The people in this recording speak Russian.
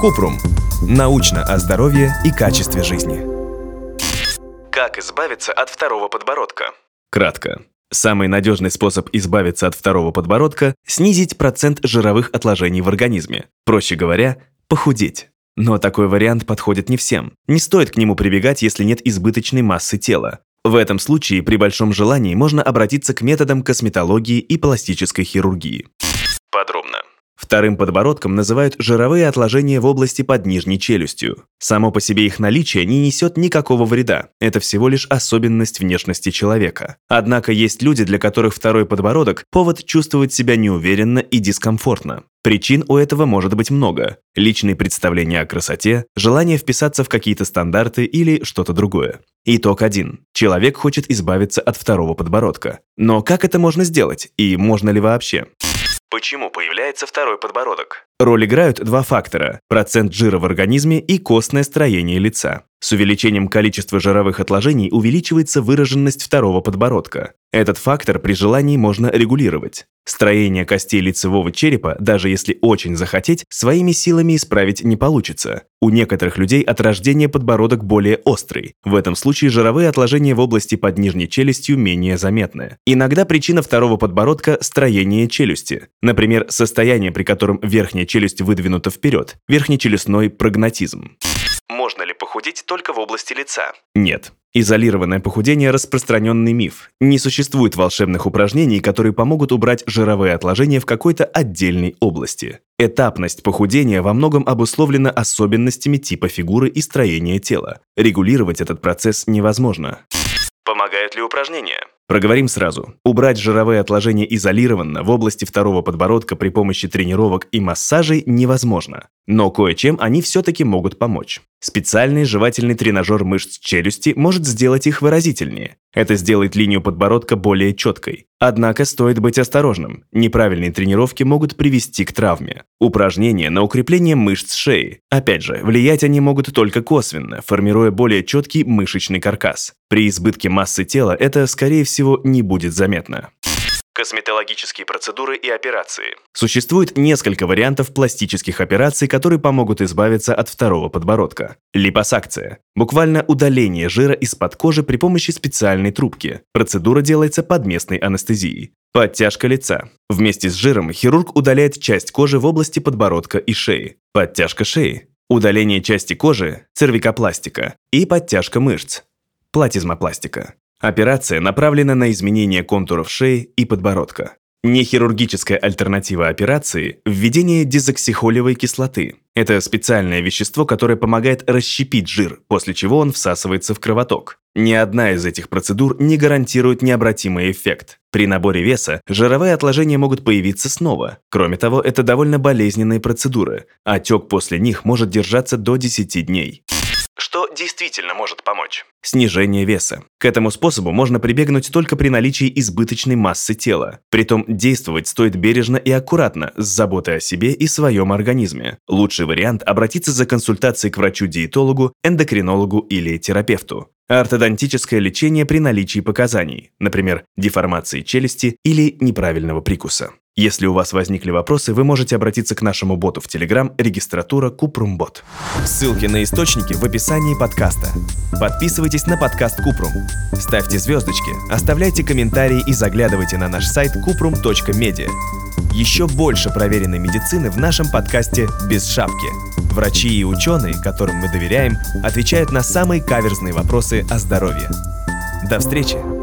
Купрум. Научно о здоровье и качестве жизни. Как избавиться от второго подбородка? Кратко. Самый надежный способ избавиться от второго подбородка – снизить процент жировых отложений в организме. Проще говоря, похудеть. Но такой вариант подходит не всем. Не стоит к нему прибегать, если нет избыточной массы тела. В этом случае при большом желании можно обратиться к методам косметологии и пластической хирургии. Подробно. Вторым подбородком называют жировые отложения в области под нижней челюстью. Само по себе их наличие не несет никакого вреда, это всего лишь особенность внешности человека. Однако есть люди, для которых второй подбородок – повод чувствовать себя неуверенно и дискомфортно. Причин у этого может быть много. Личные представления о красоте, желание вписаться в какие-то стандарты или что-то другое. Итог один. Человек хочет избавиться от второго подбородка. Но как это можно сделать? И можно ли вообще? Почему появляется второй подбородок? Роль играют два фактора – процент жира в организме и костное строение лица. С увеличением количества жировых отложений увеличивается выраженность второго подбородка. Этот фактор при желании можно регулировать. Строение костей лицевого черепа, даже если очень захотеть, своими силами исправить не получится. У некоторых людей от рождения подбородок более острый. В этом случае жировые отложения в области под нижней челюстью менее заметны. Иногда причина второго подбородка – строение челюсти. Например, состояние, при котором верхняя челюсть выдвинута вперед, верхнечелюстной прогнатизм. Можно ли похудеть только в области лица? Нет. Изолированное похудение – распространенный миф. Не существует волшебных упражнений, которые помогут убрать жировые отложения в какой-то отдельной области. Этапность похудения во многом обусловлена особенностями типа фигуры и строения тела. Регулировать этот процесс невозможно. Помогают ли упражнения? Проговорим сразу. Убрать жировые отложения изолированно в области второго подбородка при помощи тренировок и массажей невозможно. Но кое-чем они все-таки могут помочь. Специальный жевательный тренажер мышц челюсти может сделать их выразительнее. Это сделает линию подбородка более четкой. Однако стоит быть осторожным. Неправильные тренировки могут привести к травме. Упражнения на укрепление мышц шеи. Опять же, влиять они могут только косвенно, формируя более четкий мышечный каркас. При избытке массы тела это, скорее всего, не будет заметно. Косметологические процедуры и операции. Существует несколько вариантов пластических операций, которые помогут избавиться от второго подбородка. Липосакция – буквально удаление жира из-под кожи при помощи специальной трубки. Процедура делается под местной анестезией. Подтяжка лица. Вместе с жиром хирург удаляет часть кожи в области подбородка и шеи. Подтяжка шеи. Удаление части кожи – цервикопластика. И подтяжка мышц – платизмопластика. Операция направлена на изменение контуров шеи и подбородка. Нехирургическая альтернатива операции – введение дезоксихолевой кислоты. Это специальное вещество, которое помогает расщепить жир, после чего он всасывается в кровоток. Ни одна из этих процедур не гарантирует необратимый эффект. При наборе веса жировые отложения могут появиться снова. Кроме того, это довольно болезненные процедуры. Отек после них может держаться до 10 дней. Что действительно может помочь? Снижение веса. К этому способу можно прибегнуть только при наличии избыточной массы тела. Притом действовать стоит бережно и аккуратно, с заботой о себе и своем организме. Лучший вариант – обратиться за консультацией к врачу-диетологу, эндокринологу или терапевту. Ортодонтическое лечение при наличии показаний, например, деформации челюсти или неправильного прикуса. Если у вас возникли вопросы, вы можете обратиться к нашему боту в Telegram регистратура Купрумбот. Ссылки на источники в описании подкаста. Подписывайтесь на подкаст Купрум. Ставьте звездочки, оставляйте комментарии и заглядывайте на наш сайт kuprum.media. Еще больше проверенной медицины в нашем подкасте «Без шапки». Врачи и ученые, которым мы доверяем, отвечают на самые каверзные вопросы о здоровье. До встречи!